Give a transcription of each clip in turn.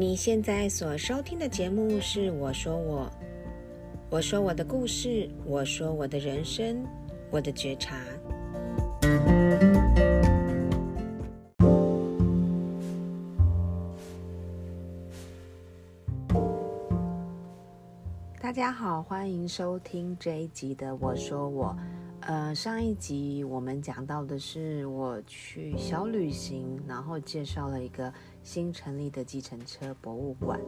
你现在所收听的节目是《我说我》，我说我的故事，我说我的人生，我的觉察。大家好，欢迎收听这一集的《我说我》。呃，上一集我们讲到的是我去小旅行，然后介绍了一个新成立的计程车博物馆。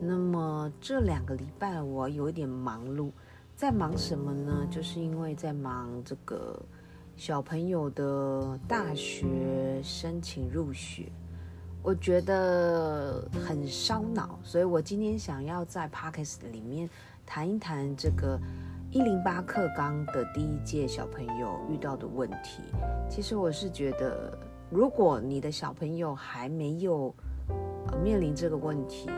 那么这两个礼拜我有一点忙碌，在忙什么呢？就是因为在忙这个小朋友的大学申请入学，我觉得很烧脑，所以我今天想要在 Podcast 里面谈一谈这个。一零八课纲的第一届小朋友遇到的问题，其实我是觉得，如果你的小朋友还没有面临这个问题，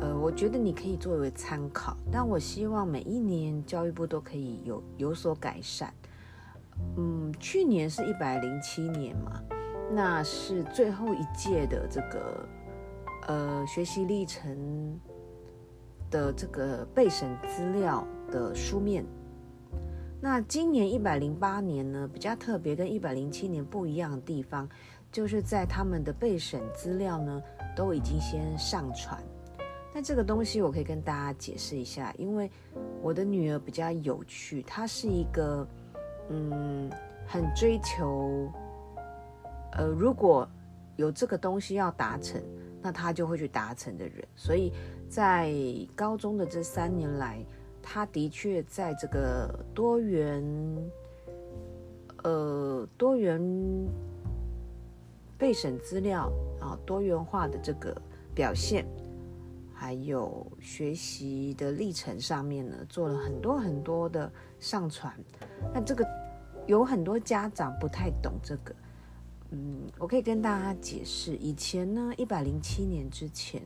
呃，我觉得你可以作为参考。但我希望每一年教育部都可以有有所改善。嗯，去年是一百零七年嘛，那是最后一届的这个呃学习历程的这个备审资料的书面，那今年一百零八年呢，比较特别，跟一百零七年不一样的地方，就是在他们的备审资料呢，都已经先上传。那这个东西我可以跟大家解释一下，因为我的女儿比较有趣，她是一个嗯，很追求，呃，如果有这个东西要达成，那她就会去达成的人，所以在高中的这三年来。他的确在这个多元，呃，多元备审资料啊，多元化的这个表现，还有学习的历程上面呢，做了很多很多的上传。那这个有很多家长不太懂这个，嗯，我可以跟大家解释，以前呢，一百零七年之前。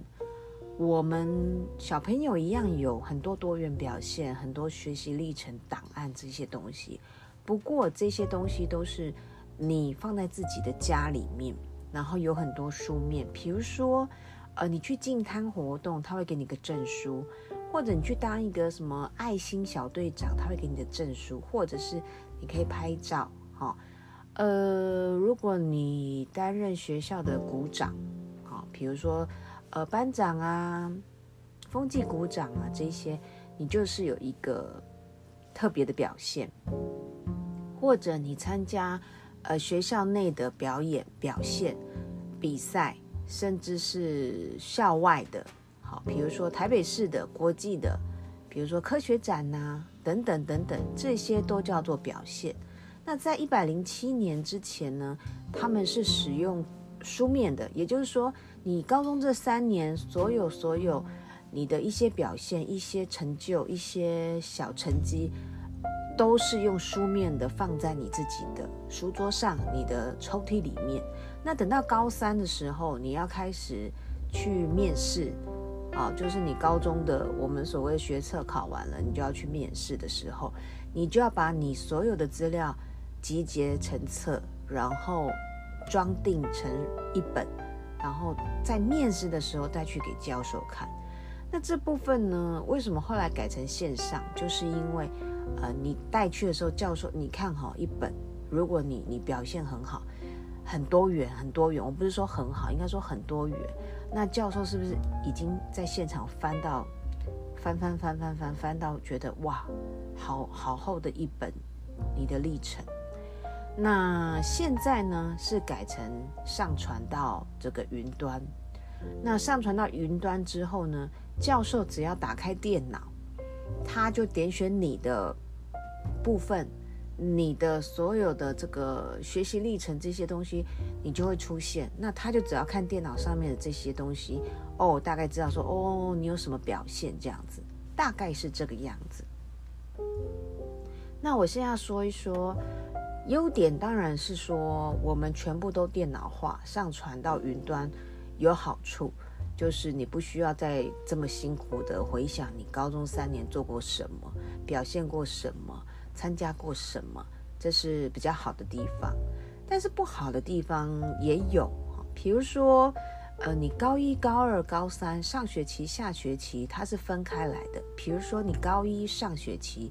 我们小朋友一样有很多多元表现，很多学习历程档案这些东西。不过这些东西都是你放在自己的家里面，然后有很多书面。比如说，呃，你去进摊活动，他会给你个证书；或者你去当一个什么爱心小队长，他会给你的证书；或者是你可以拍照，哈、呃，如果你担任学校的股长，好、比如说。呃，班长啊，风纪股长啊，这些你就是有一个特别的表现，或者你参加呃学校内的表演表现比赛，甚至是校外的，好，比如说台北市的、国际的，比如说科学展呐、啊，等等等等，这些都叫做表现。那在一百零七年之前呢，他们是使用书面的，也就是说。你高中这三年，所有所有你的一些表现、一些成就、一些小成绩，都是用书面的放在你自己的书桌上、你的抽屉里面。那等到高三的时候，你要开始去面试，啊，就是你高中的我们所谓学测考完了，你就要去面试的时候，你就要把你所有的资料集结成册，然后装订成一本。然后在面试的时候带去给教授看，那这部分呢，为什么后来改成线上？就是因为，呃，你带去的时候，教授你看好一本，如果你你表现很好，很多元很多元，我不是说很好，应该说很多元，那教授是不是已经在现场翻到，翻翻翻翻翻翻到觉得哇，好好厚的一本，你的历程。那现在呢，是改成上传到这个云端。那上传到云端之后呢，教授只要打开电脑，他就点选你的部分，你的所有的这个学习历程这些东西，你就会出现。那他就只要看电脑上面的这些东西，哦，大概知道说，哦，你有什么表现这样子，大概是这个样子。那我现在说一说。优点当然是说，我们全部都电脑化，上传到云端，有好处，就是你不需要再这么辛苦的回想你高中三年做过什么，表现过什么，参加过什么，这是比较好的地方。但是不好的地方也有，比如说，呃，你高一、高二、高三上学期、下学期它是分开来的。比如说你高一上学期，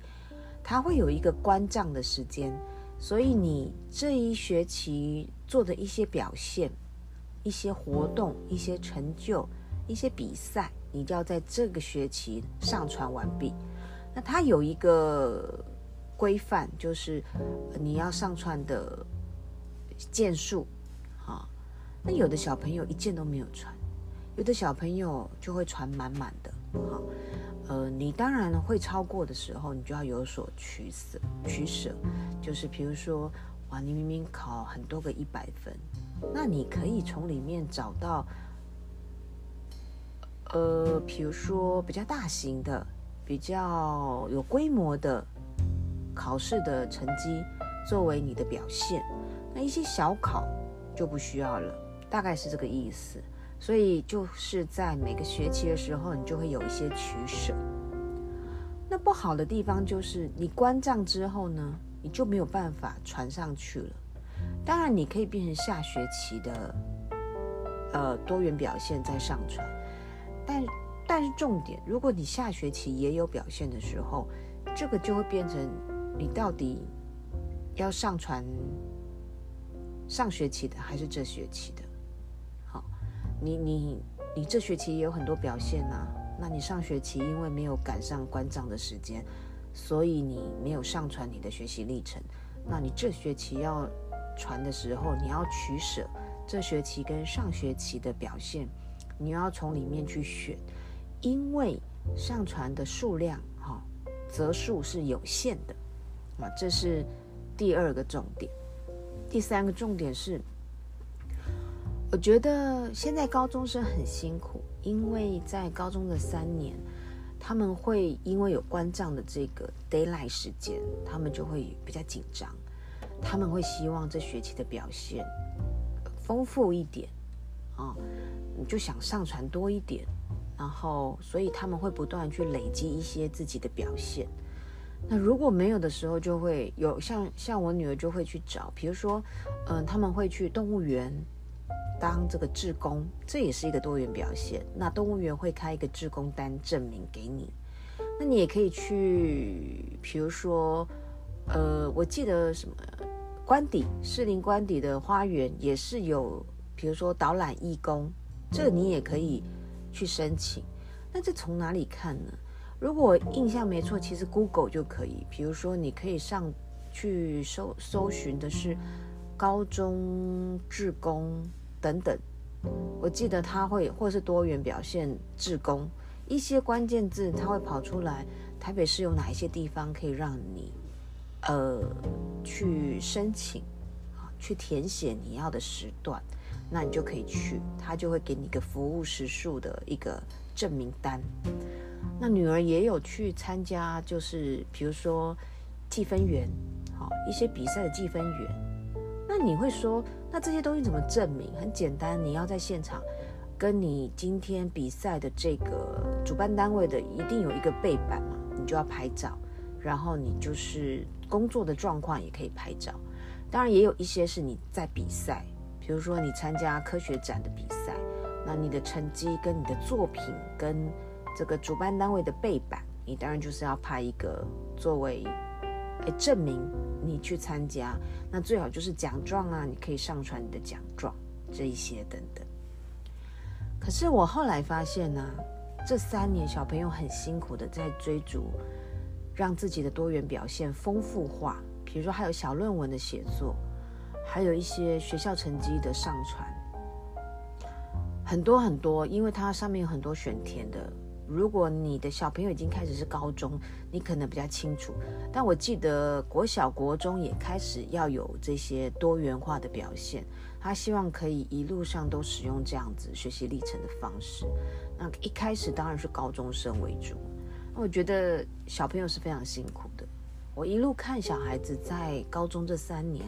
它会有一个关账的时间，所以你这一学期做的一些表现、一些活动、一些成就、一些比赛，你就要在这个学期上传完毕。那它有一个规范，就是你要上传的件数。哈那有的小朋友一件都没有传，有的小朋友就会传满满的，哈，呃，你当然会超过的时候，你就要有所取舍，取舍，就是比如说，哇，你明明考很多个一百分，那你可以从里面找到，呃，比如说比较大型的、比较有规模的考试的成绩作为你的表现，那一些小考就不需要了。大概是这个意思，所以就是在每个学期的时候，你就会有一些取舍。那不好的地方就是你关账之后呢，你就没有办法传上去了。当然，你可以变成下学期的呃多元表现再上传，但但是重点，如果你下学期也有表现的时候，这个就会变成你到底要上传上学期的还是这学期的？你你你这学期也有很多表现啊，那你上学期因为没有赶上关账的时间，所以你没有上传你的学习历程。那你这学期要传的时候，你要取舍这学期跟上学期的表现，你要从里面去选，因为上传的数量哈则数是有限的啊，这是第二个重点。第三个重点是。我觉得现在高中生很辛苦，因为在高中的三年，他们会因为有关账的这个 deadline 时间，他们就会比较紧张，他们会希望这学期的表现丰富一点啊，你就想上传多一点，然后所以他们会不断去累积一些自己的表现。那如果没有的时候，就会有像像我女儿就会去找，比如说，嗯，他们会去动物园。当这个志工，这也是一个多元表现。那动物园会开一个志工单证明给你，那你也可以去，比如说，呃，我记得什么官邸士林官邸的花园也是有，比如说导览义工，这你也可以去申请。那这从哪里看呢？如果印象没错，其实 Google 就可以。比如说，你可以上去搜搜寻的是高中志工。等等，我记得他会或是多元表现志工一些关键字，他会跑出来。台北市有哪一些地方可以让你呃去申请，去填写你要的时段，那你就可以去，他就会给你一个服务时数的一个证明单。那女儿也有去参加，就是比如说计分员，好一些比赛的计分员。那你会说，那这些东西怎么证明？很简单，你要在现场，跟你今天比赛的这个主办单位的一定有一个背板嘛，你就要拍照，然后你就是工作的状况也可以拍照。当然也有一些是你在比赛，比如说你参加科学展的比赛，那你的成绩跟你的作品跟这个主办单位的背板，你当然就是要拍一个作为。哎，证明你去参加，那最好就是奖状啊，你可以上传你的奖状这一些等等。可是我后来发现呢、这三年小朋友很辛苦的在追逐，让自己的多元表现丰富化。比如说还有小论文的写作，还有一些学校成绩的上传，很多很多，因为它上面有很多选填的。如果你的小朋友已经开始是高中，你可能比较清楚。但我记得国小、国中也开始要有这些多元化的表现。他希望可以一路上都使用这样子学习历程的方式。那一开始当然是高中生为主。那我觉得小朋友是非常辛苦的。我一路看小孩子在高中这三年，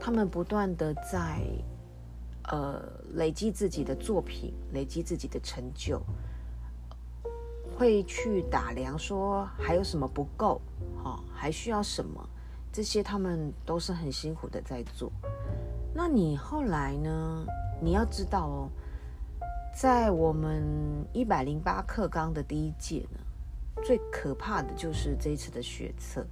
他们不断的在呃累积自己的作品，累积自己的成就。会去打量说还有什么不够，哈，还需要什么？这些他们都是很辛苦的在做。那你后来呢？你要知道哦，在我们一百零八课纲的第一届呢，最可怕的就是这一次的学测，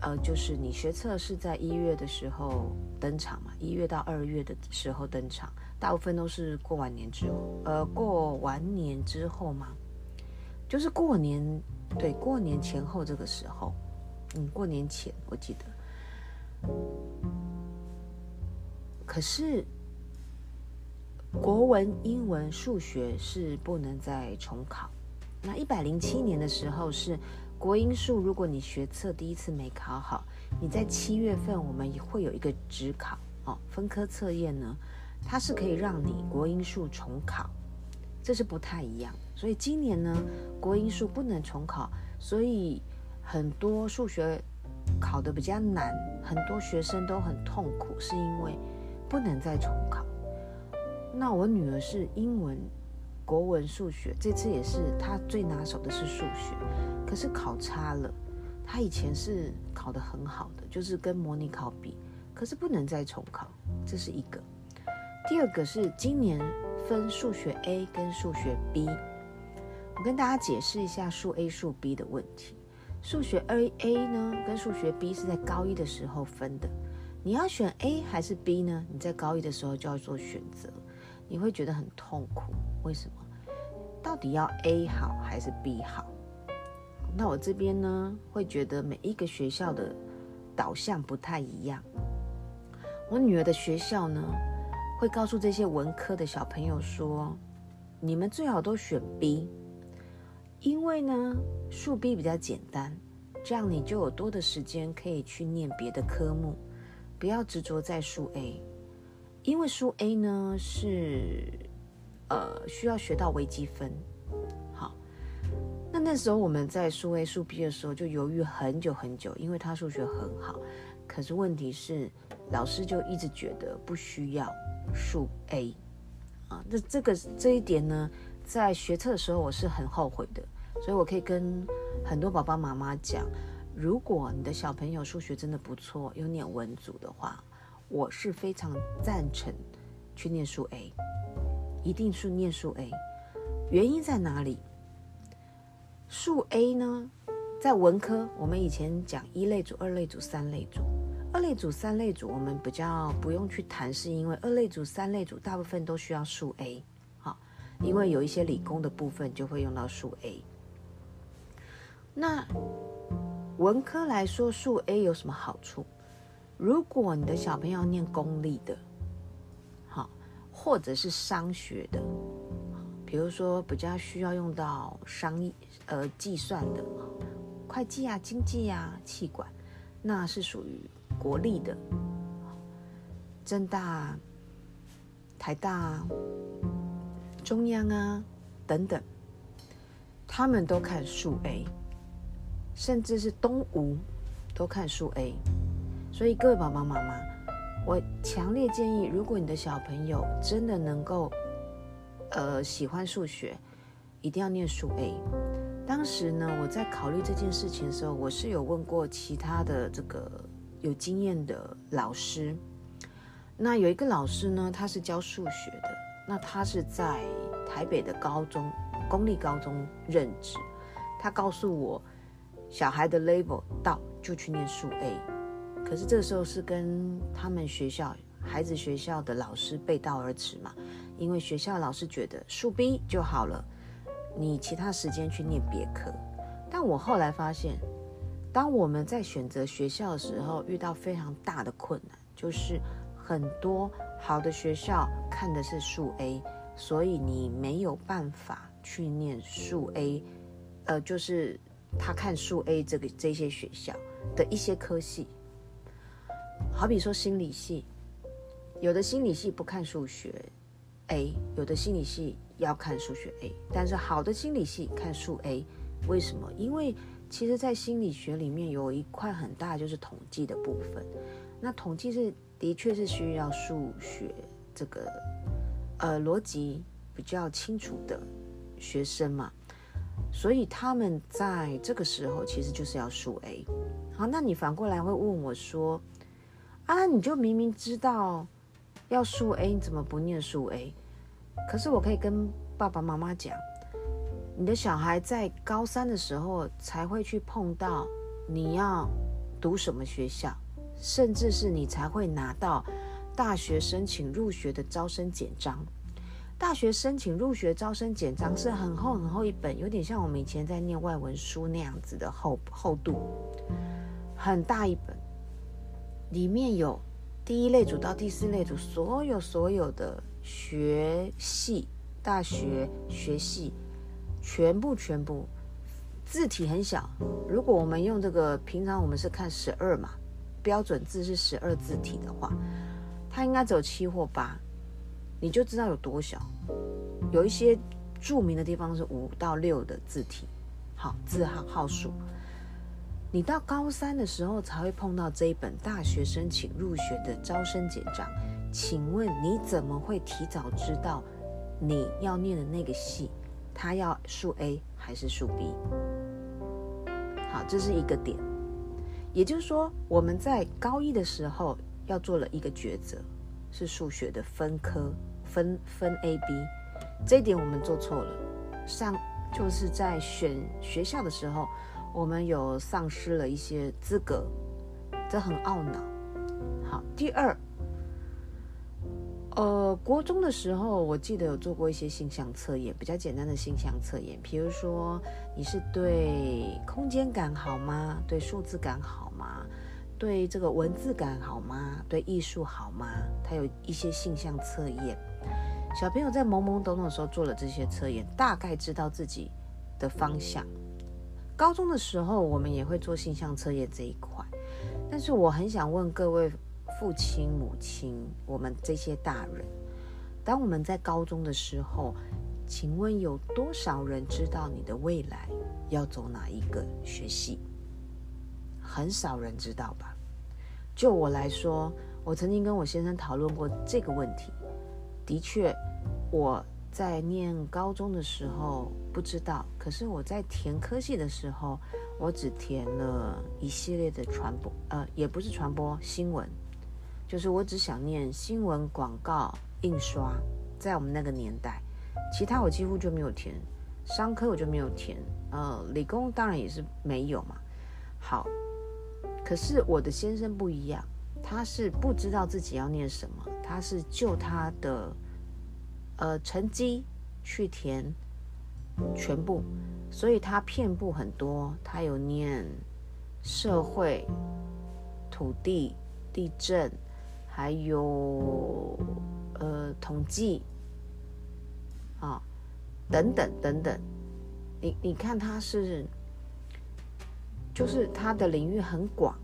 呃，就是你学测是在一月的时候登场嘛，一月到二月的时候登场，大部分都是过完年之后，呃，过完年之后嘛，就是过年，对，过年前后这个时候，嗯，过年前我记得，可是。国文、英文、数学是不能再重考。那一百零七年的时候是国英数，如果你学测第一次没考好，你在七月份我们也会有一个指考哦，分科测验呢，它是可以让你国英数重考，这是不太一样。所以今年呢，国英数不能重考，所以很多数学考得比较难，很多学生都很痛苦，是因为不能再重考。那我女儿是英文、国文、数学，这次也是她最拿手的是数学，可是考差了。她以前是考得很好的，就是跟模拟考比，可是不能再重考，这是一个。第二个是今年分数学 A 跟数学 B，我跟大家解释一下数 A 数 B 的问题。数学 A A 呢跟数学 B 是在高一的时候分的，你要选 A 还是 B 呢？你在高一的时候就要做选择。你会觉得很痛苦，为什么？到底要 A 好还是 B 好？那我这边呢，会觉得每一个学校的导向不太一样。我女儿的学校呢，会告诉这些文科的小朋友说：你们最好都选 B，因为呢，数 B 比较简单，这样你就有多的时间可以去念别的科目，不要执着在数 A。因为数 A 呢是，呃，需要学到微积分，好，那那时候我们在数 A 数 B 的时候就犹豫很久很久，因为他数学很好，可是问题是老师就一直觉得不需要数 A，啊，那这个这一点呢，在学测的时候我是很后悔的，所以我可以跟很多爸爸妈妈讲，如果你的小朋友数学真的不错，有念文组的话。我是非常赞成去念数 A，一定是念数 A。原因在哪里？数 A 呢，在文科，我们以前讲一类组、二类组、三类组。二类组、三类组，我们比较不用去谈，是因为二类组、三类组大部分都需要数 A。因为有一些理工的部分就会用到数 A。那文科来说，数 A 有什么好处？如果你的小朋友念公立的，好，或者是商学的，比如说比较需要用到商业呃计算的，会计啊、经济啊、气管，那是属于国立的，政大、台大、中央啊等等，他们都看数 A，甚至是东吴都看数 A。所以各位爸爸妈妈，我强烈建议，如果你的小朋友真的能够，呃，喜欢数学，一定要念数 A。当时呢，我在考虑这件事情的时候，我是有问过其他的这个有经验的老师。那有一个老师呢，他是教数学的，那他是在台北的高中，公立高中任职。他告诉我，小孩的 level 到就去念数 A。可是这时候是跟他们学校孩子学校的老师背道而驰嘛，因为学校老师觉得数 B 就好了，你其他时间去念别科。但我后来发现，当我们在选择学校的时候，遇到非常大的困难，就是很多好的学校看的是数 A，所以你没有办法去念数 A，呃，就是他看数 A 这个这些学校的一些科系。好比说心理系，有的心理系不看数学 A，有的心理系要看数学 A，但是好的心理系看数 A，为什么？因为其实，在心理学里面有一块很大就是统计的部分，那统计是的确是需要数学这个呃逻辑比较清楚的学生嘛，所以他们在这个时候其实就是要数 A。好，那你反过来会问我说，啊，你就明明知道要数 A，你怎么不念数 A？可是我可以跟爸爸妈妈讲，你的小孩在高三的时候才会去碰到你要读什么学校，甚至是你才会拿到大学申请入学的招生简章。大学申请入学招生简章是很厚很厚一本，有点像我们以前在念外文书那样子的厚厚度，很大一本，里面有。第一类组到第四类组，所有所有的学系、大学学系，全部全部字体很小。如果我们用这个，平常我们是看十二嘛，标准字是十二字体的话，它应该只有七或八，你就知道有多小。有一些著名的地方是五到六的字体，好，字号号数。你到高三的时候才会碰到这一本大学申请入学的招生简章，请问你怎么会提早知道你要念的那个系，他要数 A 还是数 B？好，这是一个点。也就是说，我们在高一的时候要做了一个抉择，是数学的分科分分 A、B，这一点我们做错了。上就是在选学校的时候。我们有丧失了一些资格，这很懊恼。好，第二，呃，国中的时候，我记得有做过一些性向测验，比较简单的性向测验，比如说你是对空间感好吗？对数字感好？对这个文字感好吗？对艺术好吗？它有一些性向测验，小朋友在懵懵懂懂的时候做了这些测验，大概知道自己的方向。高中的时候，我们也会做性向测验这一块，但是我很想问各位父亲、母亲，我们这些大人，当我们在高中的时候，请问有多少人知道你的未来要走哪一个学系？很少人知道吧？就我来说，我曾经跟我先生讨论过这个问题，的确，我。在念高中的时候不知道，可是我在填科系的时候，我只填了一系列的传播，呃，也不是传播新闻，就是我只想念新闻、广告、印刷，在我们那个年代，其他我几乎就没有填，商科我就没有填，呃，理工当然也是没有嘛。好，可是我的先生不一样，他是不知道自己要念什么，他是就他的。呃，成绩去填全部，所以他遍布很多。他有念社会、土地、地震，还有呃统计啊等等等等。你你看他是，就是他的领域很广，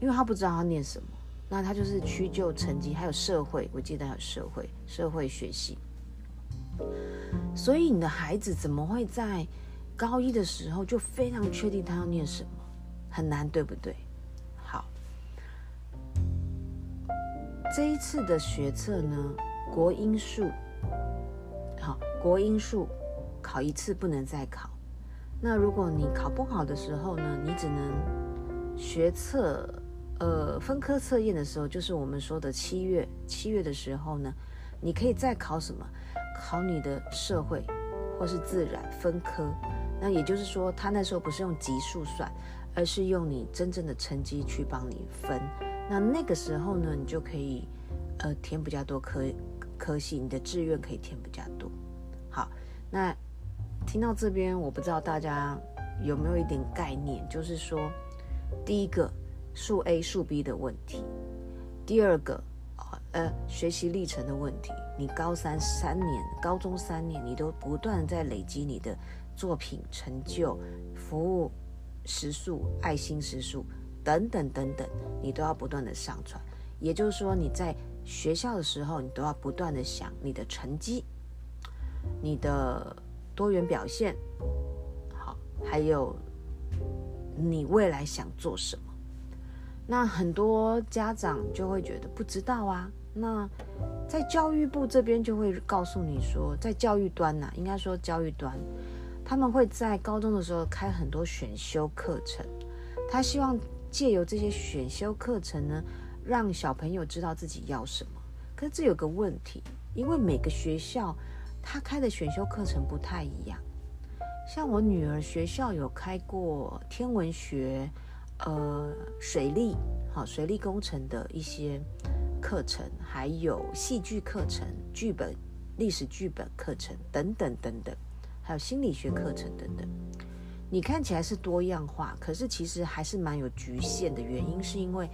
因为他不知道他念什么。那他就是屈就成绩，还有社会，我记得还有社会，社会学习。所以你的孩子怎么会在高一的时候就非常确定他要念什么？很难，对不对？好，这一次的学测呢，国英数，好，国英数考一次不能再考。那如果你考不好的时候呢，你只能学测。呃，分科测验的时候，就是我们说的七月，七月的时候呢，你可以再考什么？考你的社会或是自然分科。那也就是说，他那时候不是用级数算，而是用你真正的成绩去帮你分。那那个时候呢，你就可以呃填比较多科科系，你的志愿可以填比较多。好，那听到这边，我不知道大家有没有一点概念，就是说，第一个。数 A 数 B 的问题，第二个，呃，学习历程的问题。你高三三年，高中三年，你都不断在累积你的作品成就、服务时数、爱心时数等等等等，你都要不断的上传。也就是说，你在学校的时候，你都要不断的想你的成绩、你的多元表现，好，还有你未来想做什么。那很多家长就会觉得不知道啊。那在教育部这边就会告诉你说，在教育端呐、应该说教育端，他们会在高中的时候开很多选修课程。他希望借由这些选修课程呢，让小朋友知道自己要什么。可是这有个问题，因为每个学校他开的选修课程不太一样。像我女儿学校有开过天文学、呃水利、好水利工程的一些课程，还有戏剧课程、剧本、历史剧本课程等等等等，还有心理学课程等等。你看起来是多样化，可是其实还是蛮有局限的。原因是因为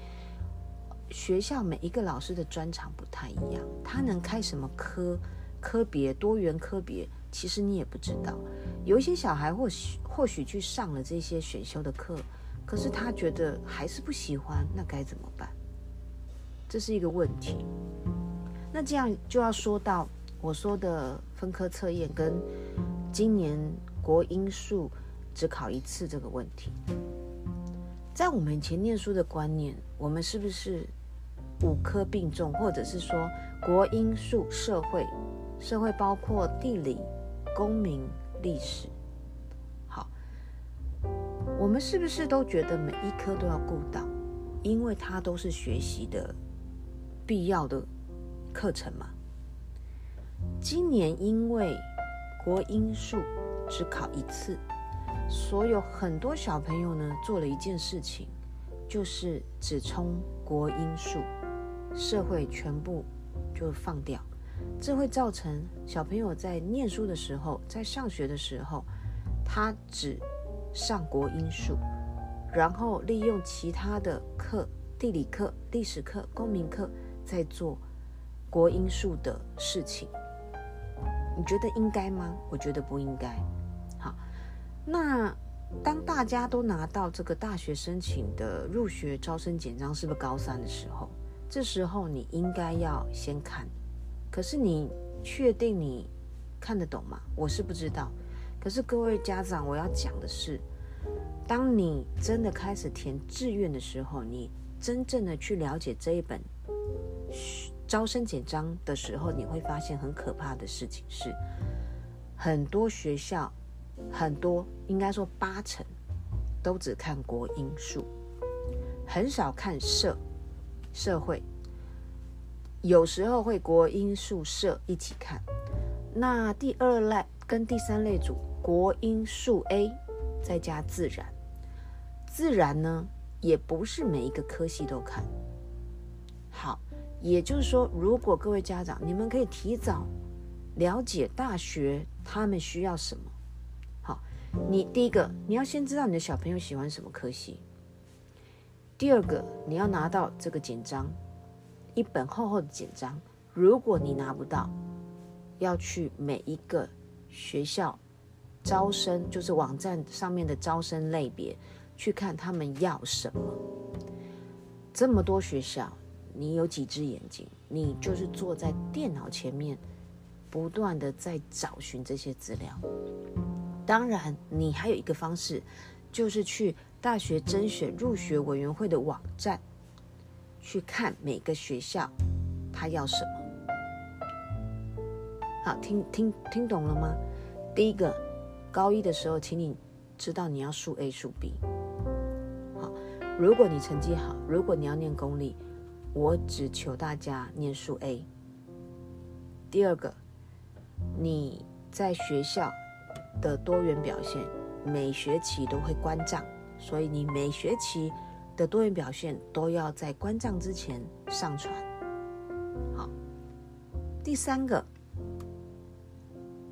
学校每一个老师的专长不太一样，他能开什么科科别多元科别，其实你也不知道。有一些小孩或许或许去上了这些选修的课，可是他觉得还是不喜欢，那该怎么办？这是一个问题。那这样就要说到我说的分科测验跟今年国英数。只考一次这个问题，在我们以前念书的观念，我们是不是五科并重，或者是说国英数社会，社会包括地理、公民、历史？好，我们是不是都觉得每一科都要顾到，因为它都是学习的必要的课程嘛？今年因为国英数只考一次。所有很多小朋友呢，做了一件事情，就是只冲国英数，社会全部就放掉，这会造成小朋友在念书的时候，在上学的时候，他只上国英数，然后利用其他的课，地理课、历史课、公民课，在做国英数的事情。你觉得应该吗？我觉得不应该。好那当大家都拿到这个大学申请的入学招生简章，是不是高三的时候？这时候你应该要先看。可是你确定你看得懂吗？我是不知道。可是各位家长，我要讲的是，当你真的开始填志愿的时候，你真正的去了解这一本招生简章的时候，你会发现很可怕的事情是，很多学校。很多应该说八成都只看国英数，很少看社社会，有时候会国英数社一起看。那第二类跟第三类组国英数 A 再加自然，自然呢也不是每一个科系都看。好，也就是说，如果各位家长你们可以提早了解大学他们需要什么。好你第一个，你要先知道你的小朋友喜欢什么科系。第二个，你要拿到这个简章，一本厚厚的简章。如果你拿不到，要去每一个学校招生，就是网站上面的招生类别，去看他们要什么。这么多学校，你有几只眼睛？你就是坐在电脑前面，不断的在找寻这些资料。当然，你还有一个方式，就是去大学甄选入学委员会的网站，去看每个学校他要什么。好，听听听懂了吗？第一个，高一的时候，请你知道你要数 A 数 B。好，如果你成绩好，如果你要念公立，我只求大家念数 A。第二个，你在学校。的多元表现，每学期都会关账，所以你每学期的多元表现都要在关账之前上传。好，第三个，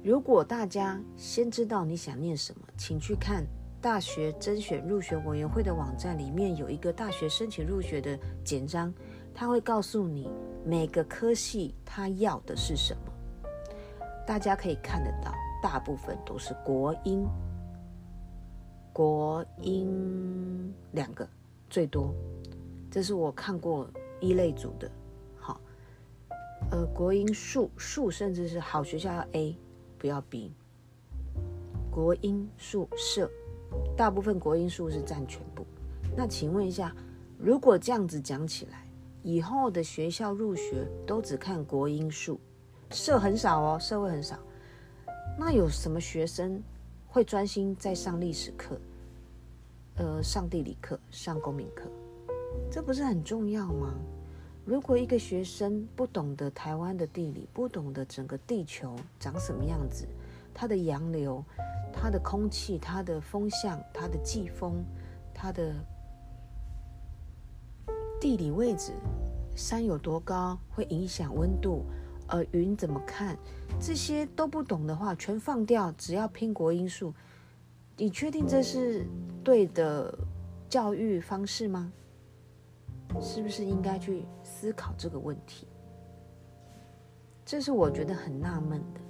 如果大家先知道你想念什么，请去看大学甄选入学委员会的网站，里面有一个大学申请入学的简章，他会告诉你每个科系他要的是什么，大家可以看得到。大部分都是国英，国英两个最多，这是我看过一类组的。好，呃，国英数数甚至是好学校要 A，不要 B。国英数社，大部分国英数是占全部。那请问一下，如果这样子讲起来，以后的学校入学都只看国英数，社很少哦，社会很少。那有什么学生会专心在上历史课，呃，上地理课，上公民课？这不是很重要吗？如果一个学生不懂得台湾的地理，不懂得整个地球长什么样子，它的洋流、它的空气、它的风向、它的季风、它的地理位置，山有多高会影响温度，呃，云怎么看，这些都不懂的话，全放掉，只要拼国英数，你确定这是对的教育方式吗？是不是应该去思考这个问题？这是我觉得很纳闷的。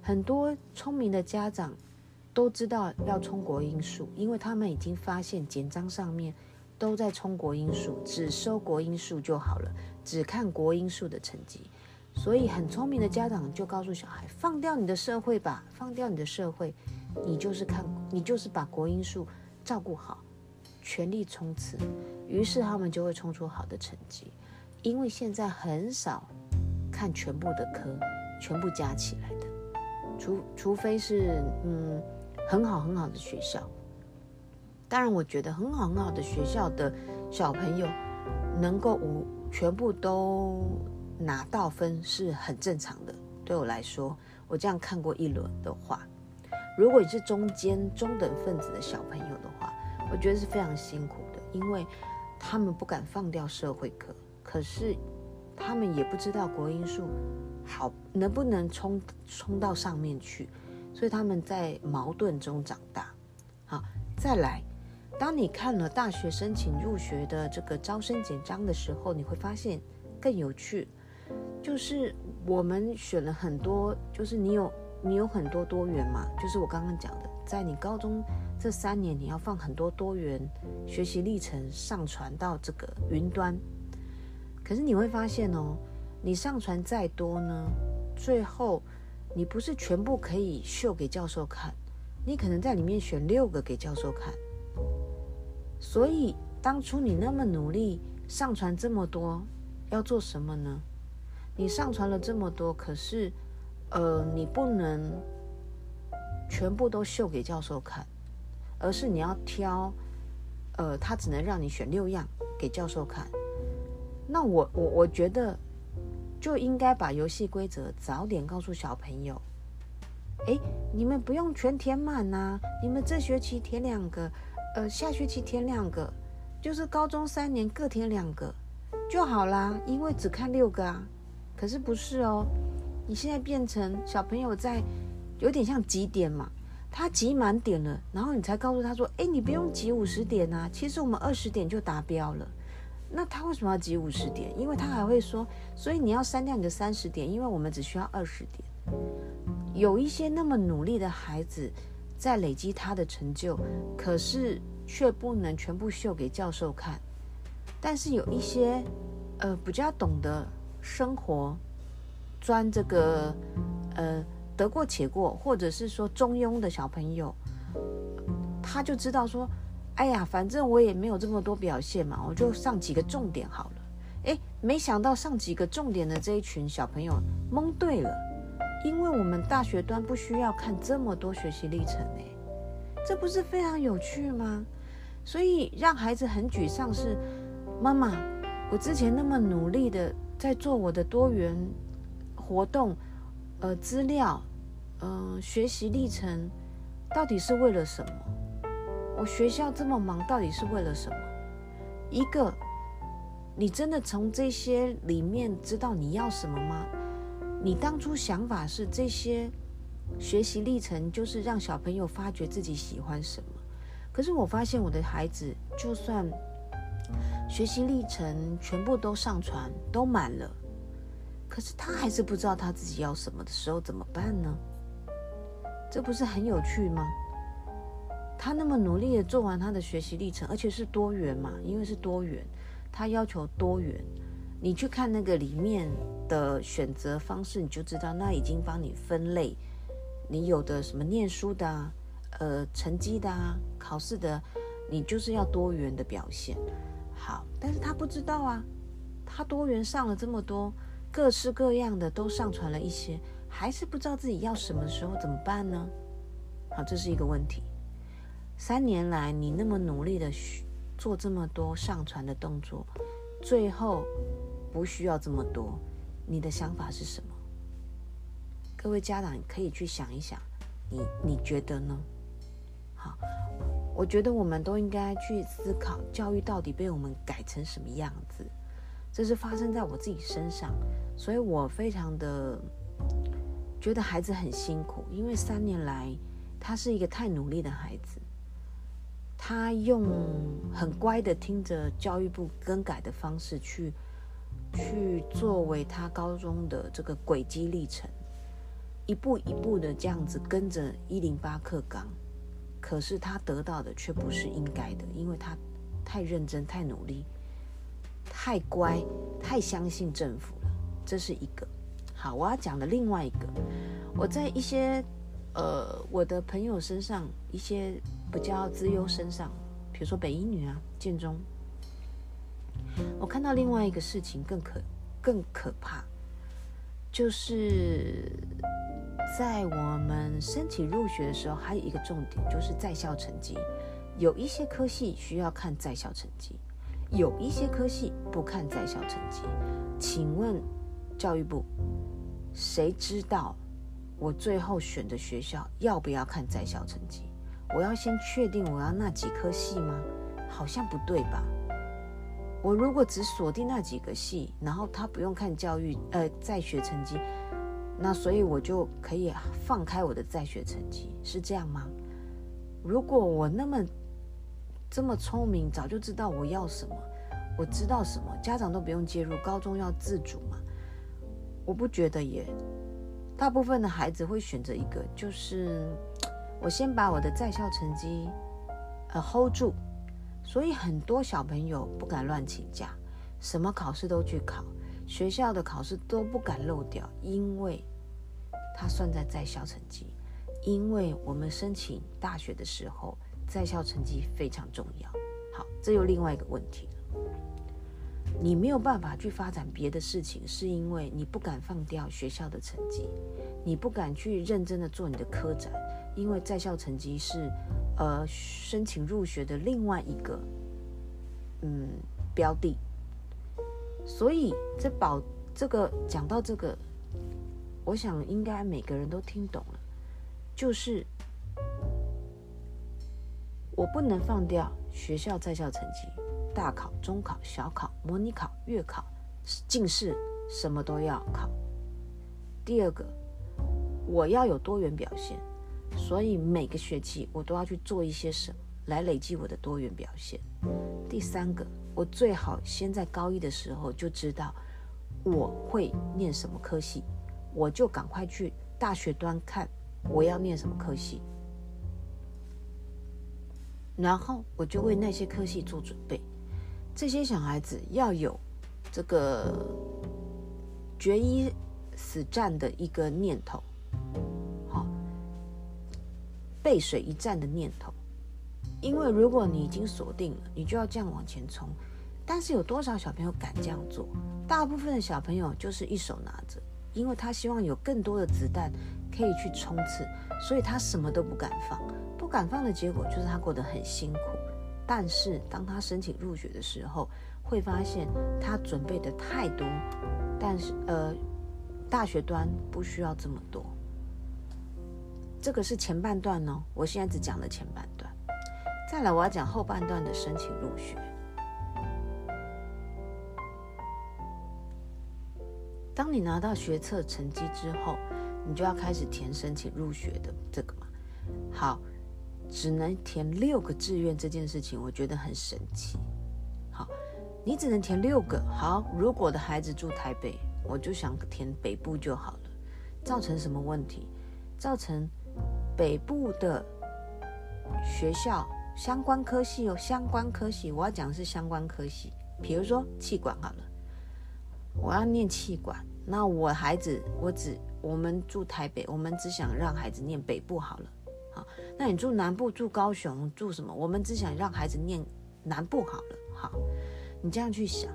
很多聪明的家长都知道要冲国英数，因为他们已经发现简章上面都在冲国英数，只收国英数就好了，只看国英数的成绩。所以很聪明的家长就告诉小孩：放掉你的社会吧，放掉你的社会，你就是看，你就是把国英数照顾好，全力冲刺。于是他们就会冲出好的成绩，因为现在很少看全部的科，全部加起来的，除除非是嗯很好很好的学校。当然，我觉得很好很好的学校的小朋友能够无全部都拿到分是很正常的。对我来说，我这样看过一轮的话，如果你是中间中等分子的小朋友的话，我觉得是非常辛苦的，因为。他们不敢放掉社会课，可是他们也不知道国英数好能不能冲冲到上面去，所以他们在矛盾中长大。好，再来，当你看了大学申请入学的这个招生简章的时候，你会发现更有趣，就是我们选了很多，就是你有你有很多多元嘛，就是我刚刚讲的，在你高中。这三年你要放很多多元学习历程上传到这个云端，可是你会发现哦，你上传再多呢，最后你不是全部可以秀给教授看，你可能在里面选六个给教授看。所以当初你那么努力上传这么多，要做什么呢？你上传了这么多，可是呃，你不能全部都秀给教授看。而是你要挑，呃，他只能让你选六样给教授看。那我我我觉得就应该把游戏规则早点告诉小朋友。诶，你们不用全填满呐，你们这学期填两个，呃，下学期填两个，就是高中三年各填两个就好啦。因为只看六个啊。可是不是哦，你现在变成小朋友在有点像集点嘛。他挤满点了，然后你才告诉他说：“哎，你不用挤五十点啊，其实我们二十点就达标了。”那他为什么要挤五十点？因为他还会说：“所以你要删掉你的三十点，因为我们只需要二十点。”有一些那么努力的孩子在累积他的成就，可是却不能全部秀给教授看。但是有一些呃比较懂得生活，钻这个呃。得过且过，或者是说中庸的小朋友，他就知道说，哎呀，反正我也没有这么多表现嘛，我就上几个重点好了。诶，没想到上几个重点的这一群小朋友蒙对了，因为我们大学端不需要看这么多学习历程呢，这不是非常有趣吗？所以让孩子很沮丧是，妈妈，我之前那么努力的在做我的多元活动，呃，资料。嗯、呃，学习历程到底是为了什么？我学校这么忙，到底是为了什么？一个，你真的从这些里面知道你要什么吗？你当初想法是这些学习历程就是让小朋友发觉自己喜欢什么？可是我发现我的孩子，就算学习历程全部都上传都满了，可是他还是不知道他自己要什么的时候怎么办呢？这不是很有趣吗？他那么努力的做完他的学习历程，而且是多元嘛，因为是多元，他要求多元。你去看那个里面的选择方式，你就知道那已经帮你分类。你有的什么念书的啊，呃，成绩的啊，考试的，你就是要多元的表现。好，但是他不知道啊，他多元上了这么多，各式各样的都上传了一些。还是不知道自己要什么时候怎么办呢？好，这是一个问题。三年来，你那么努力的做这么多上传的动作，最后不需要这么多，你的想法是什么？各位家长可以去想一想，你你觉得呢？好，我觉得我们都应该去思考，教育到底被我们改成什么样子？这是发生在我自己身上，所以我非常的觉得孩子很辛苦，因为三年来他是一个太努力的孩子，他用很乖的听着教育部更改的方式去去作为他高中的这个轨迹历程，一步一步的这样子跟着一零八课纲，可是他得到的却不是应该的，因为他太认真、太努力。太乖，太相信政府了，这是一个。好，我要讲的另外一个，我在一些呃我的朋友身上，一些比较资优身上，比如说北医女啊、建中，我看到另外一个事情更可更可怕，就是在我们申请入学的时候，还有一个重点就是在校成绩，有一些科系需要看在校成绩。有一些科系不看在校成绩，请问教育部，谁知道我最后选的学校要不要看在校成绩？我要先确定我要那几科系吗？好像不对吧？我如果只锁定那几个系，然后他不用看教育呃在学成绩，那所以我就可以放开我的在学成绩，是这样吗？如果我那么。这么聪明，早就知道我要什么，我知道什么，家长都不用介入，高中要自主嘛。我不觉得耶，大部分的孩子会选择一个，就是我先把我的在校成绩呃 hold 住，所以很多小朋友不敢乱请假，什么考试都去考，学校的考试都不敢漏掉，因为他算在在校成绩，因为我们申请大学的时候。在校成绩非常重要。好，这又另外一个问题了。你没有办法去发展别的事情，是因为你不敢放掉学校的成绩，你不敢去认真的做你的科展，因为在校成绩是呃申请入学的另外一个嗯标的。所以这保这个讲到这个，我想应该每个人都听懂了，就是。我不能放掉学校在校成绩，大考、中考、小考、模拟考、月考、进士，什么都要考。第二个，我要有多元表现，所以每个学期我都要去做一些什么来累积我的多元表现。第三个，我最好先在高一的时候就知道我会念什么科系，我就赶快去大学端看我要念什么科系。然后我就为那些科系做准备。这些小孩子要有这个决一死战的一个念头，好，背水一战的念头。因为如果你已经锁定了，你就要这样往前冲。但是有多少小朋友敢这样做？大部分的小朋友就是一手拿着，因为他希望有更多的子弹可以去冲刺，所以他什么都不敢放。不敢放的结果就是他过得很辛苦，但是当他申请入学的时候，会发现他准备的太多，但是呃，大学端不需要这么多。这个是前半段呢，我现在只讲了前半段，再来我要讲后半段的申请入学。当你拿到学测成绩之后，你就要开始填申请入学的这个嘛，好。只能填六个志愿这件事情，我觉得很神奇。好，你只能填六个。好，如果我的孩子住台北，我就想填北部就好了。造成什么问题？造成北部的学校相关科系哦，相关科系，我要讲的是相关科系。比如说气管好了，我要念气管，那我孩子，我只我们住台北，我们只想让孩子念北部好了。那你住南部，住高雄，住什么？我们只想让孩子念南部好了。好，你这样去想。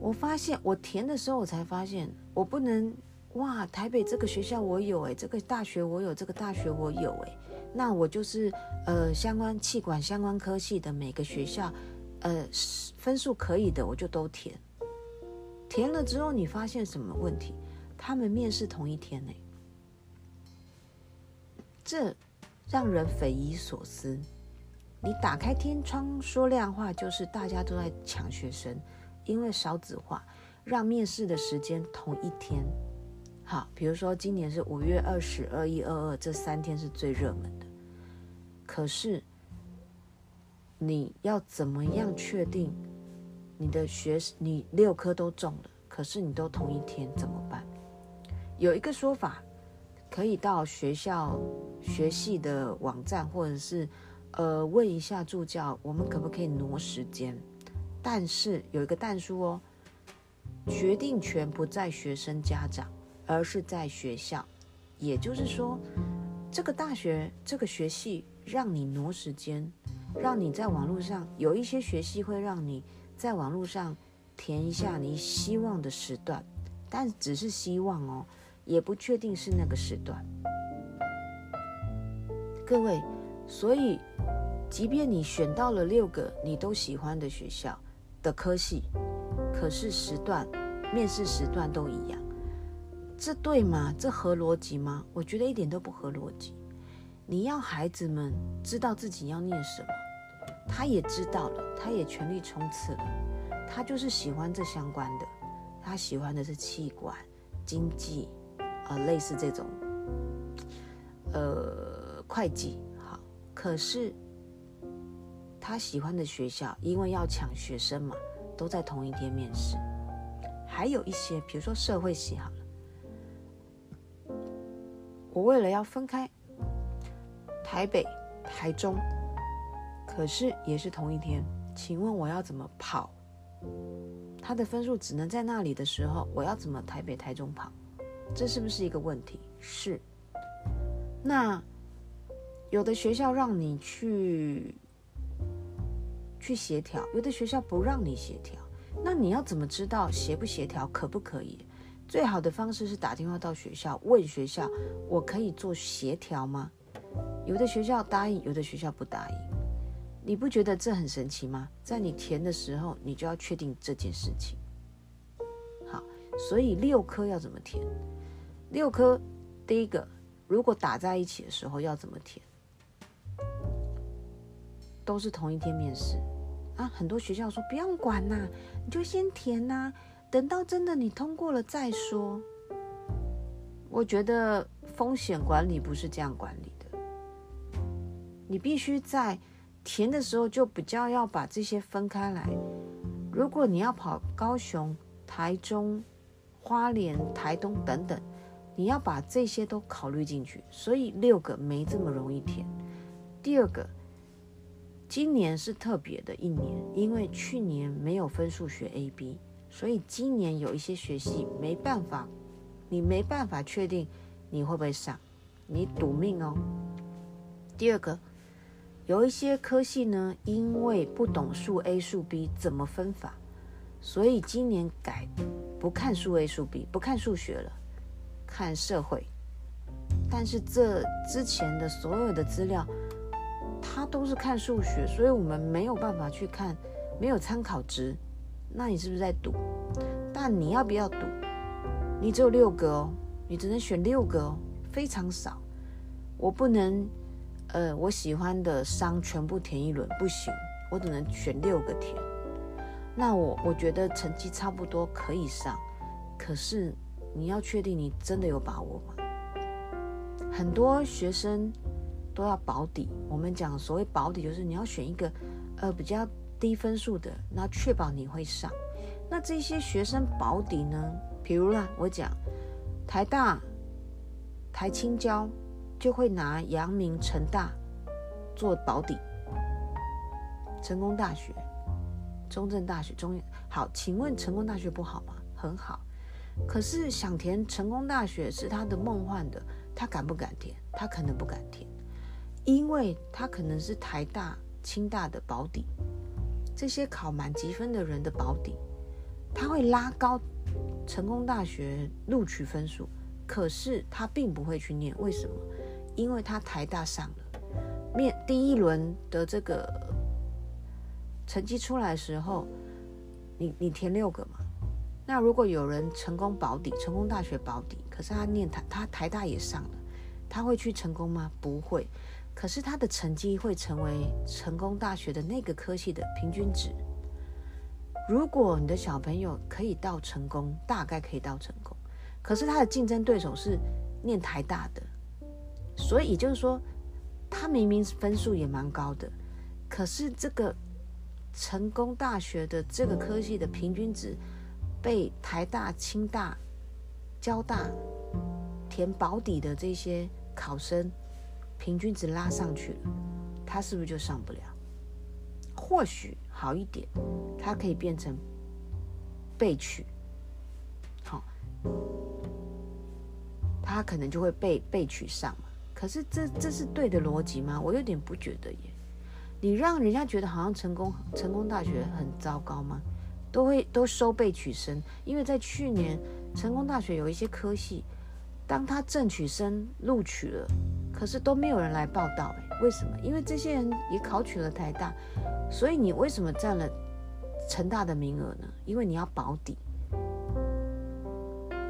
我发现我填的时候，我才发现我不能哇，台北这个学校我有诶，这个大学我有，这个大学我有诶。那我就是呃相关气管相关科系的每个学校，呃分数可以的我就都填。填了之后，你发现什么问题？他们面试同一天呢，这让人匪夷所思。你打开天窗说亮话，就是大家都在抢学生，因为少子化，让面试的时间同一天。好，比如说今年是五月二十二、一、二二这三天是最热门的。可是你要怎么样确定你的学你六科都中了？可是你都同一天怎么办？有一个说法，可以到学校学系的网站，或者是呃问一下助教，我们可不可以挪时间？但是有一个但书哦，决定权不在学生家长。而是在学校，也就是说，这个大学这个学系让你挪时间，让你在网络上有一些学系会让你在网络上填一下你希望的时段，但只是希望哦，也不确定是那个时段。各位，所以即便你选到了六个你都喜欢的学校的科系，可是时段面试时段都一样。这对吗？这合逻辑吗？我觉得一点都不合逻辑。你要孩子们知道自己要念什么，他也知道了，他也全力冲刺了，他就是喜欢这相关的，他喜欢的是企管、经济，呃，类似这种，呃，会计。好，可是他喜欢的学校，因为要抢学生嘛，都在同一天面试。还有一些，比如说社会系，好了。我为了要分开台北、台中，可是也是同一天，请问我要怎么跑？他的分数只能在那里的时候，我要怎么台北、台中跑？这是不是一个问题？是。那有的学校让你去去协调，有的学校不让你协调，那你要怎么知道协不协调，可不可以？最好的方式是打电话到学校问学校，我可以做协调吗？有的学校答应，有的学校不答应。你不觉得这很神奇吗？在你填的时候，你就要确定这件事情。好，所以六科要怎么填？六科第一个，如果打在一起的时候要怎么填？都是同一天面试啊。很多学校说不用管呐，你就先填呐。等到真的你通过了再说，我觉得风险管理不是这样管理的。你必须在填的时候就比较要把这些分开来。如果你要跑高雄、台中、花莲、台东等等，你要把这些都考虑进去。所以六个没这么容易填。第二个，今年是特别的一年，因为去年没有分数学 A、B。所以今年有一些学系没办法，你没办法确定你会不会上，你赌命哦。第二个，有一些科系呢，因为不懂数 A 数 B 怎么分法，所以今年改不看数 A 数 B，不看数学了，看社会。但是这之前的所有的资料，他都是看数学，所以我们没有办法去看，没有参考值。那你是不是在赌？但你要不要赌？你只有六个哦，你只能选六个哦，非常少。我不能，呃，我喜欢的商全部填一轮不行，我只能选六个填。那我我觉得成绩差不多可以上，可是你要确定你真的有把握吗？很多学生都要保底。我们讲所谓保底，就是你要选一个，呃，比较。低分数的，那确保你会上。那这些学生保底呢？比如啦，我讲台大、台清交就会拿阳明、成大做保底。成功大学、中正大学、中好，请问成功大学不好吗？很好。可是想填成功大学是他的梦幻的，他敢不敢填？他可能不敢填，因为他可能是台大、清大的保底。这些考满级分的人的保底，他会拉高成功大学录取分数，可是他并不会去念，为什么？因为他台大上了，面第一轮的这个成绩出来的时候，你你填六个嘛，那如果有人成功保底，成功大学保底，可是他念台，他台大也上了，他会去成功吗？不会。可是他的成绩会成为成功大学的那个科系的平均值。如果你的小朋友可以到成功，大概可以到成功，可是他的竞争对手是念台大的，所以也就是说，他明明分数也蛮高的，可是这个成功大学的这个科系的平均值被台大、清大、交大填保底的这些考生平均值拉上去了，他是不是就上不了？或许好一点，它可以变成被取，好，他可能就会被被取上嘛。可是这这是对的逻辑吗？我有点不觉得耶。你让人家觉得好像成功成功大学很糟糕吗？都会都收被取生，因为在去年成功大学有一些科系，当他正取生录取了，可是都没有人来报道，哎，为什么？因为这些人也考取了台大。所以你为什么占了成大的名额呢？因为你要保底。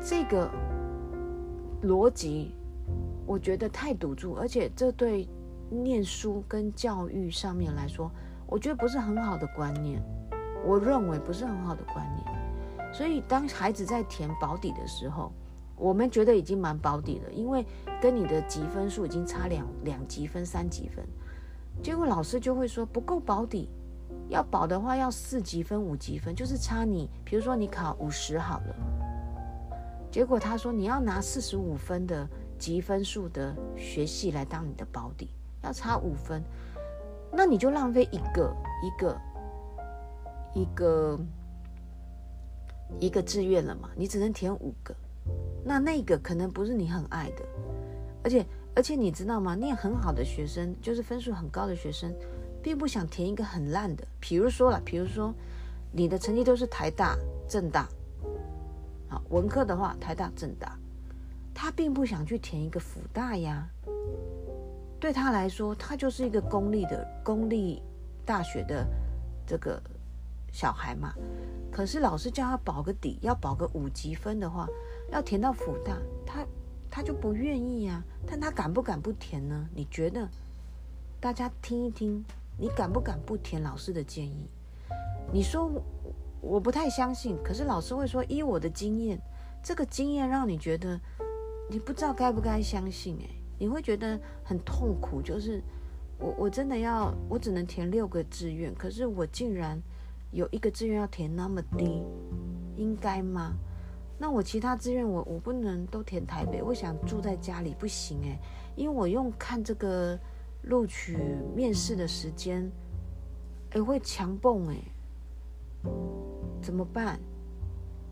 这个逻辑，我觉得太赌注，而且这对念书跟教育上面来说，我觉得不是很好的观念。我认为不是很好的观念。所以当孩子在填保底的时候，我们觉得已经蛮保底了，因为跟你的级分数已经差两两级分、三级分。结果老师就会说不够保底，要保的话要四级分、五级分，就是差你。比如说你考五十好了，结果他说你要拿四十五分的级分数的学系来当你的保底，要差五分，那你就浪费一个一个一个一个志愿了嘛？你只能填五个，那那个可能不是你很爱的，而且。而且你知道吗？念很好的学生，就是分数很高的学生，并不想填一个很烂的。比如说了，比如说你的成绩都是台大、政大，好，文科的话，台大、政大，他并不想去填一个辅大呀。对他来说，他就是一个公立的公立大学的这个小孩嘛。可是老师叫他保个底，要保个五级分的话，要填到辅大，他。他就不愿意啊，但他敢不敢不填呢？你觉得？大家听一听，你敢不敢不填老师的建议？你说我不太相信，可是老师会说，依我的经验，这个经验让你觉得你不知道该不该相信，欸，诶，你会觉得很痛苦，就是我我真的要，我只能填六个志愿，可是我竟然有一个志愿要填那么低，应该吗？那我其他志愿我我不能都填台北，我想住在家里不行诶，因为我用看这个录取面试的时间，诶，会强蹦诶，怎么办？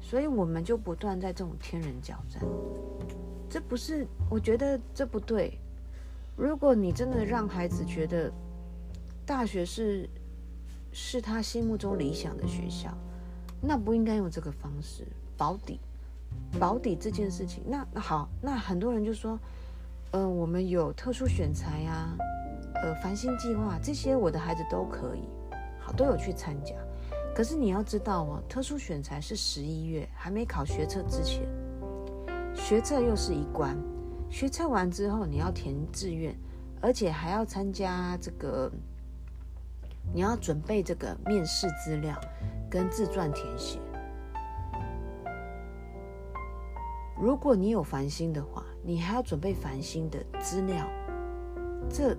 所以我们就不断在这种天人交战，这不是，我觉得这不对。如果你真的让孩子觉得大学是是他心目中理想的学校，那不应该用这个方式保底。保底这件事情，那那好，那很多人就说，呃，我们有特殊选材呀、啊，呃，繁星计划这些，我的孩子都可以，好，都有去参加。可是你要知道哦，特殊选材是十一月还没考学测之前，学测又是一关，学测完之后你要填志愿，而且还要参加这个，你要准备这个面试资料跟自传填写。如果你有繁星的话，你还要准备繁星的资料，这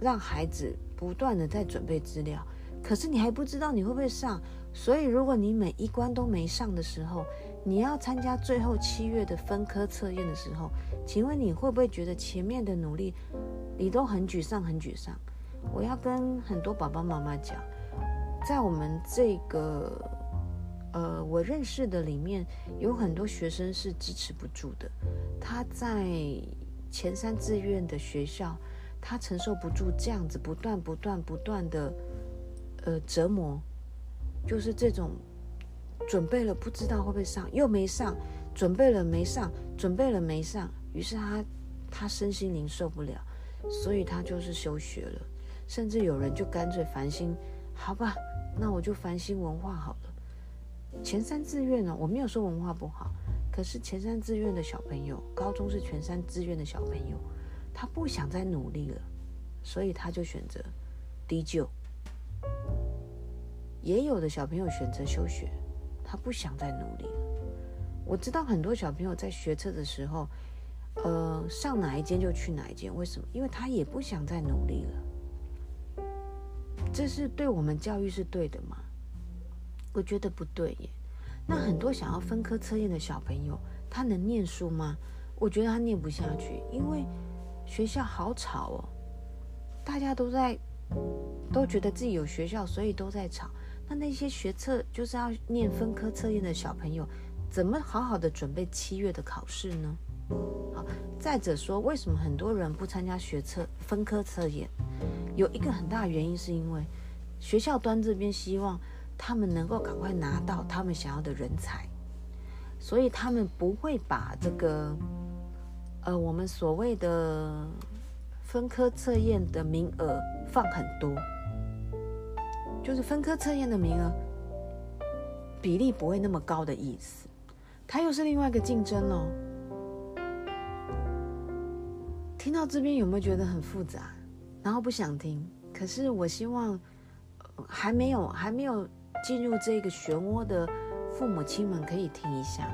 让孩子不断的在准备资料。可是你还不知道你会不会上，所以如果你每一关都没上的时候，你要参加最后七月的分科测验的时候，请问你会不会觉得前面的努力你都很沮丧，很沮丧？我要跟很多爸爸妈妈讲，在我们这个。呃，我认识的里面有很多学生是支持不住的，他在前三志愿的学校，他承受不住这样子不断不断不断的呃折磨，就是这种准备了不知道会不会上，又没上，准备了没上，准备了没上，于是他他身心灵受不了，所以他就是休学了，甚至有人就干脆繁星，好吧，那我就繁星文化好了。前三志愿呢，我没有说文化不好，可是前三志愿的小朋友，高中是前三志愿的小朋友，他不想再努力了，所以他就选择低就。也有的小朋友选择休学，他不想再努力了。我知道很多小朋友在学测的时候，呃，上哪一间就去哪一间，为什么？因为他也不想再努力了。这是对我们教育是对的吗？我觉得不对耶。那很多想要分科测验的小朋友，他能念书吗？我觉得他念不下去，因为学校好吵哦，大家都在，都觉得自己有学校，所以都在吵。那那些学测就是要念分科测验的小朋友，怎么好好的准备七月的考试呢？好，再者说，为什么很多人不参加学测分科测验？有一个很大的原因，是因为学校端这边希望他们能够赶快拿到他们想要的人才，所以他们不会把这个呃我们所谓的分科测验的名额放很多。就是分科测验的名额比例不会那么高的意思，它又是另外一个竞争哦。听到这边有没有觉得很复杂？然后不想听？可是我希望还没有还没有进入这个漩涡的父母亲们可以听一下，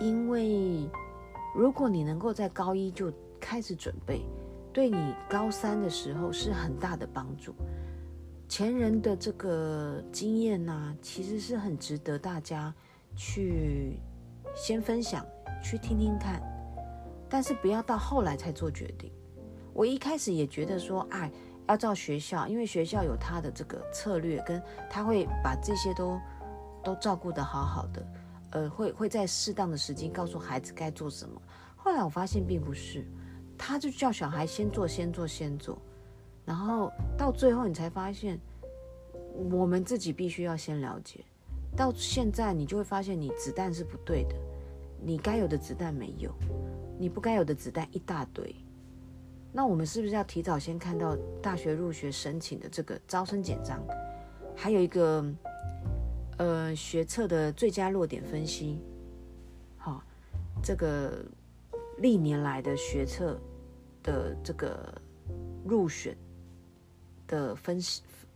因为如果你能够在高一就开始准备，对你高三的时候是很大的帮助。前人的这个经验呢、其实是很值得大家去先分享，去听听看，但是不要到后来才做决定。我一开始也觉得说，哎，要照学校，因为学校有他的这个策略，跟他会把这些都都照顾得好好的，呃，会会在适当的时间告诉孩子该做什么。后来我发现并不是，他就叫小孩先做，先做，先做。然后到最后，你才发现，我们自己必须要先了解。到现在，你就会发现，你子弹是不对的，你该有的子弹没有，你不该有的子弹一大堆。那我们是不是要提早先看到大学入学申请的这个招生简章，还有一个呃学测的最佳落点分析？好，这个历年来的学测的这个入选。的分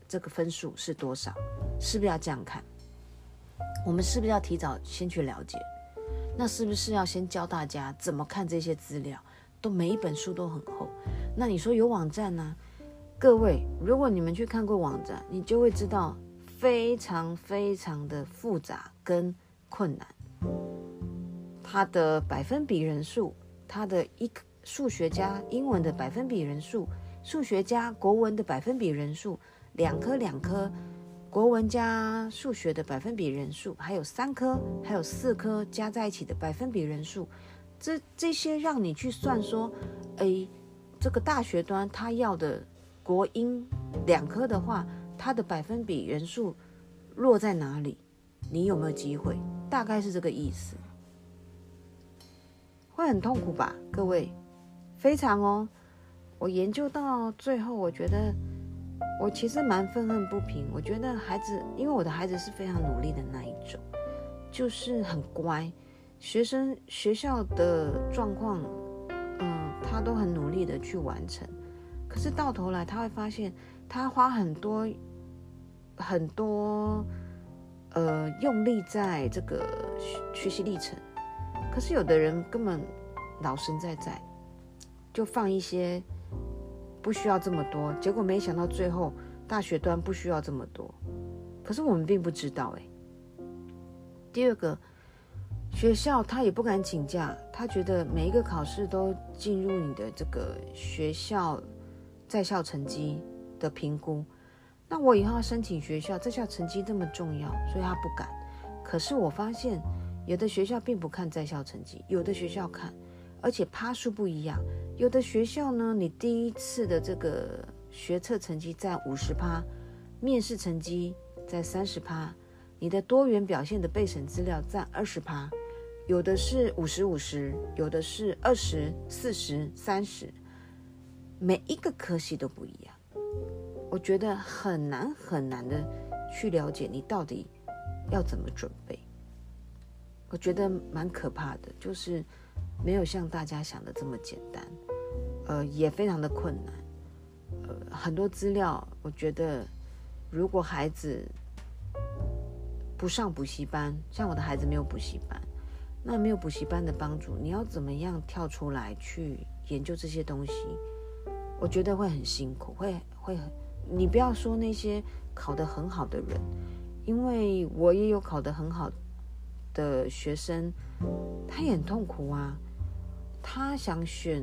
这个分数是多少？是不是要这样看？我们是不是要提早先去了解？那是不是要先教大家怎么看这些资料？都每一本书都很厚。那你说有网站呢、各位，如果你们去看过网站，你就会知道非常非常的复杂跟困难。它的百分比人数，它的一数学加英文的百分比人数。数学加国文的百分比人数，两科两科，国文加数学的百分比人数，还有三科，还有四科加在一起的百分比人数，这这些让你去算说，诶，这个大学端他要的国英两科的话，它的百分比元素落在哪里？你有没有机会？大概是这个意思，会很痛苦吧，各位，非常哦。我研究到最后，我觉得我其实蛮愤恨不平。我觉得孩子，因为我的孩子是非常努力的那一种，就是很乖，学生学校的状况，嗯，他都很努力的去完成。可是到头来，他会发现他花很多很多呃用力在这个学学习历程，可是有的人根本老神在在，就放一些。不需要这么多，结果没想到最后大学端不需要这么多，可是我们并不知道哎。第二个，学校他也不敢请假，他觉得每一个考试都进入你的这个学校在校成绩的评估，那我以后要申请学校，在校成绩这么重要，所以他不敢。可是我发现有的学校并不看在校成绩，有的学校看。而且趴数不一样，有的学校呢，你第一次的这个学测成绩在五十趴，面试成绩在三十趴，你的多元表现的备审资料占二十趴，有的是五十五十，有的是二十四十三十，每一个科系都不一样，我觉得很难很难的去了解你到底要怎么准备。我觉得蛮可怕的，就是没有像大家想的这么简单，呃，也非常的困难，呃，很多资料，我觉得如果孩子不上补习班，像我的孩子没有补习班，那没有补习班的帮助，你要怎么样跳出来去研究这些东西？我觉得会很辛苦，会会很，你不要说那些考得很好的人，因为我也有考得很好。的学生，他也很痛苦啊。他想选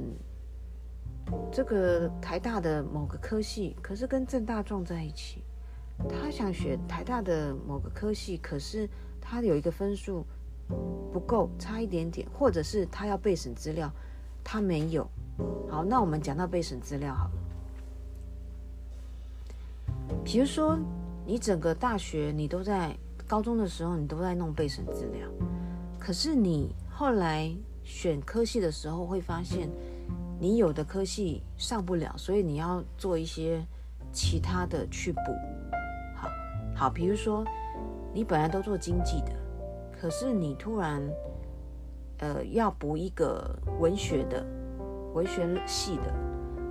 这个台大的某个科系，可是跟政大撞在一起。他想选台大的某个科系，可是他有一个分数不够，差一点点，或者是他要备审资料，他没有。好，那我们讲到备审资料好了。比如说，你整个大学你都在。高中的时候，你都在弄备审资料，可是你后来选科系的时候，会发现你有的科系上不了，所以你要做一些其他的去补。好，好，比如说你本来都做经济的，可是你突然呃要补一个文学的文学系的，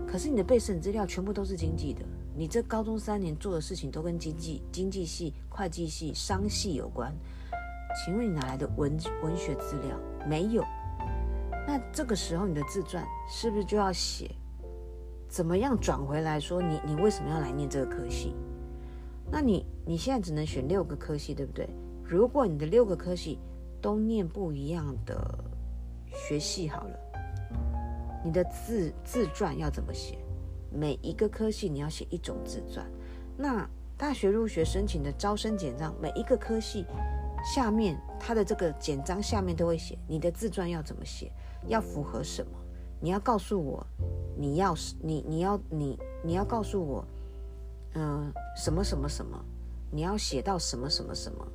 可是你的备审资料全部都是经济的。你这高中三年做的事情都跟经济、经济系、会计系、商系有关，请问你哪来的文文学资料？没有。那这个时候你的自传是不是就要写？怎么样转回来说你你为什么要来念这个科系？那你你现在只能选六个科系，对不对？如果你的六个科系都念不一样的学系，好了，你的自自传要怎么写？每一个科系你要写一种自传，那大学入学申请的招生简章，每一个科系下面它的这个简章下面都会写你的自传要怎么写，要符合什么？你要告诉我，你要你你要你你要告诉我，嗯、什么什么什么，你要写到什么什么什么？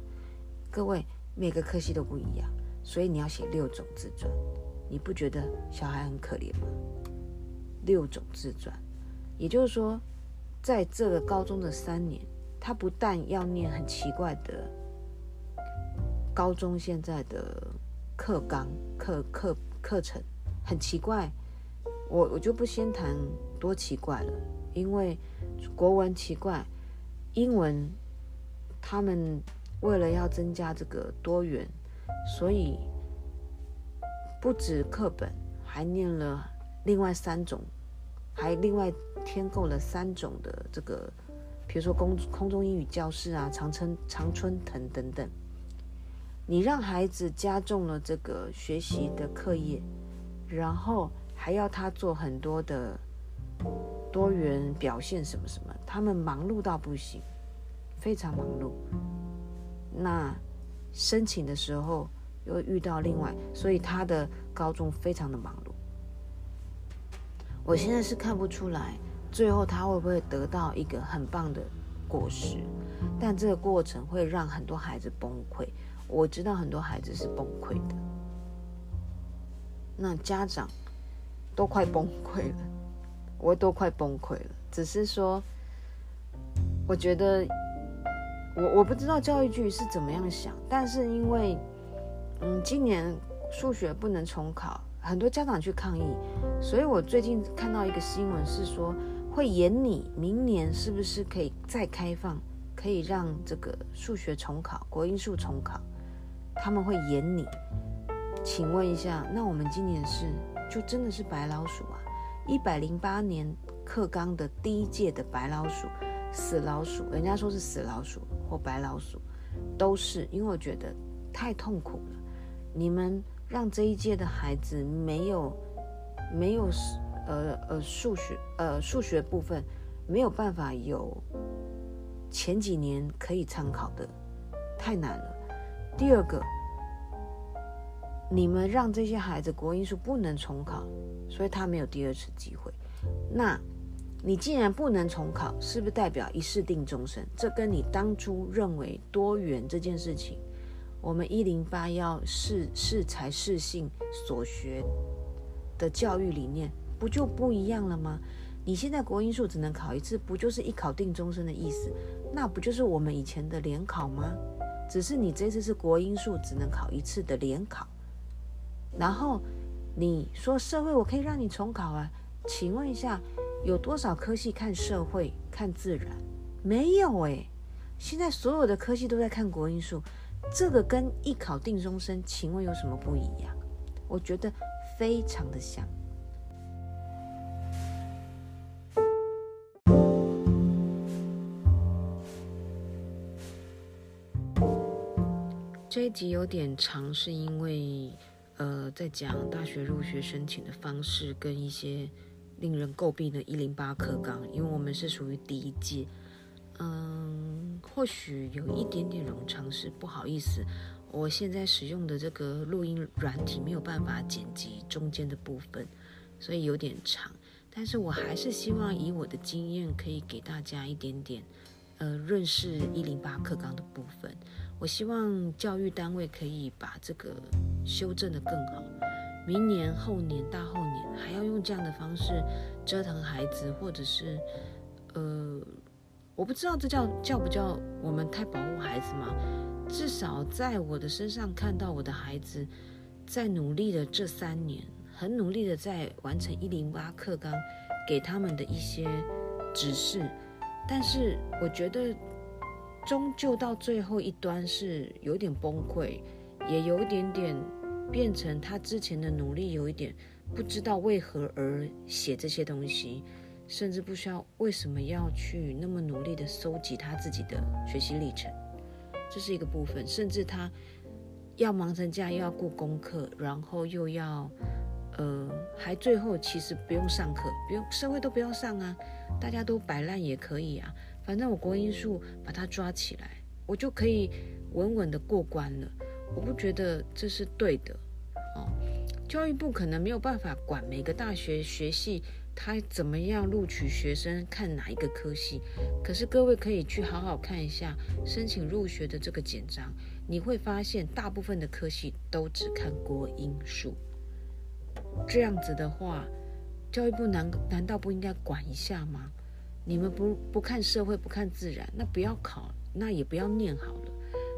各位每个科系都不一样，所以你要写六种自传，你不觉得小孩很可怜吗？六种自传。也就是说，在这个高中的三年，他不但要念很奇怪的高中现在的课纲、课课课程，很奇怪。我我就不先谈多奇怪了，因为国文奇怪，英文他们为了要增加这个多元，所以不止课本，还念了另外三种，还另外。添购了三种的这个，比如说空空中英语教室啊，常春常春藤等等。你让孩子加重了这个学习的课业，然后还要他做很多的多元表现什么什么，他们忙碌到不行，非常忙碌。那申请的时候又遇到另外，所以他的高中非常的忙碌。我现在是看不出来。最后他会不会得到一个很棒的果实？但这个过程会让很多孩子崩溃。我知道很多孩子是崩溃的，那家长都快崩溃了，我都快崩溃了。只是说，我觉得我我不知道教育局是怎么样想，但是因为嗯，今年数学不能重考，很多家长去抗议，所以我最近看到一个新闻是说。会延你明年是不是可以再开放，可以让这个数学重考、国英数重考？他们会延你。请问一下，那我们今年是就真的是白老鼠啊？一百零八年课纲的第一届的白老鼠、死老鼠，人家说是死老鼠或白老鼠，都是因为我觉得太痛苦了。你们让这一届的孩子没有没有。呃呃，数学呃数学部分没有办法有前几年可以参考的，太难了。第二个，你们让这些孩子国英数不能重考，所以他没有第二次机会。那你既然不能重考，是不是代表一试定终身？这跟你当初认为多元这件事情，我们一零八要适适才适性所学的教育理念。不就不一样了吗？你现在国英数只能考一次，不就是一考定终身的意思？那不就是我们以前的联考吗？只是你这次是国英数只能考一次的联考。然后你说社会我可以让你重考啊？请问一下，有多少科系看社会看自然？没有诶。现在所有的科系都在看国英数，这个跟一考定终身，请问有什么不一样？我觉得非常的像。这一集有点长，是因为呃，在讲大学入学申请的方式跟一些令人诟病的一零八课纲，因为我们是属于第一届，嗯，或许有一点点冗长，是不好意思，我现在使用的这个录音软体没有办法剪辑中间的部分，所以有点长，但是我还是希望以我的经验，可以给大家一点点呃认识一零八课纲的部分。我希望教育单位可以把这个修正的更好。明年、后年、大后还要用这样的方式折腾孩子，或者是，呃，我不知道这叫叫不叫我们太保护孩子嘛？至少在我的身上看到我的孩子在努力的这三年，很努力的在完成一零八课纲给他们的一些指示，但是我觉得。终究到最后一端是有点崩溃，也有点点变成他之前的努力有一点不知道为何而写这些东西，甚至不需要为什么要去那么努力的搜集他自己的学习历程，这是一个部分。甚至他要忙成这样，又要顾功课，然后又要呃，还最后其实不用上课，不用社会都不要上啊，大家都摆烂也可以啊。反正我国英数把它抓起来，我就可以稳稳的过关了。我不觉得这是对的。教育部可能没有办法管每个大学学系他怎么样录取学生，看哪一个科系。可是各位可以去好好看一下申请入学的这个简章，你会发现大部分的科系都只看国英数。这样子的话，教育部难难道不应该管一下吗？你们不不看社会，不看自然，那不要考，那也不要念好了。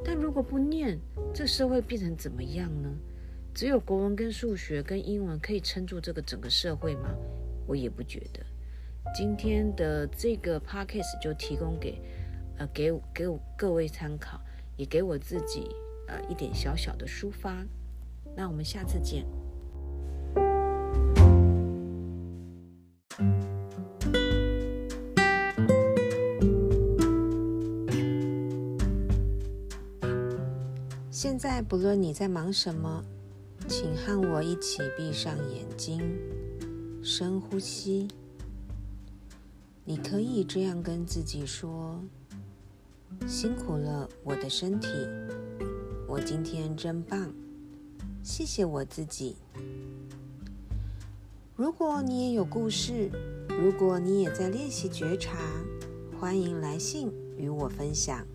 但如果不念，这社会变成怎么样呢？只有国文跟数学跟英文可以撑住这个整个社会吗？我也不觉得。今天的这个 podcast 就提供给呃给给各位参考，也给我自己呃一点小小的抒发。那我们下次见。现在不论你在忙什么，请和我一起闭上眼睛，深呼吸。你可以这样跟自己说：“辛苦了，我的身体，我今天真棒，谢谢我自己。”如果你也有故事，如果你也在练习觉察，欢迎来信与我分享。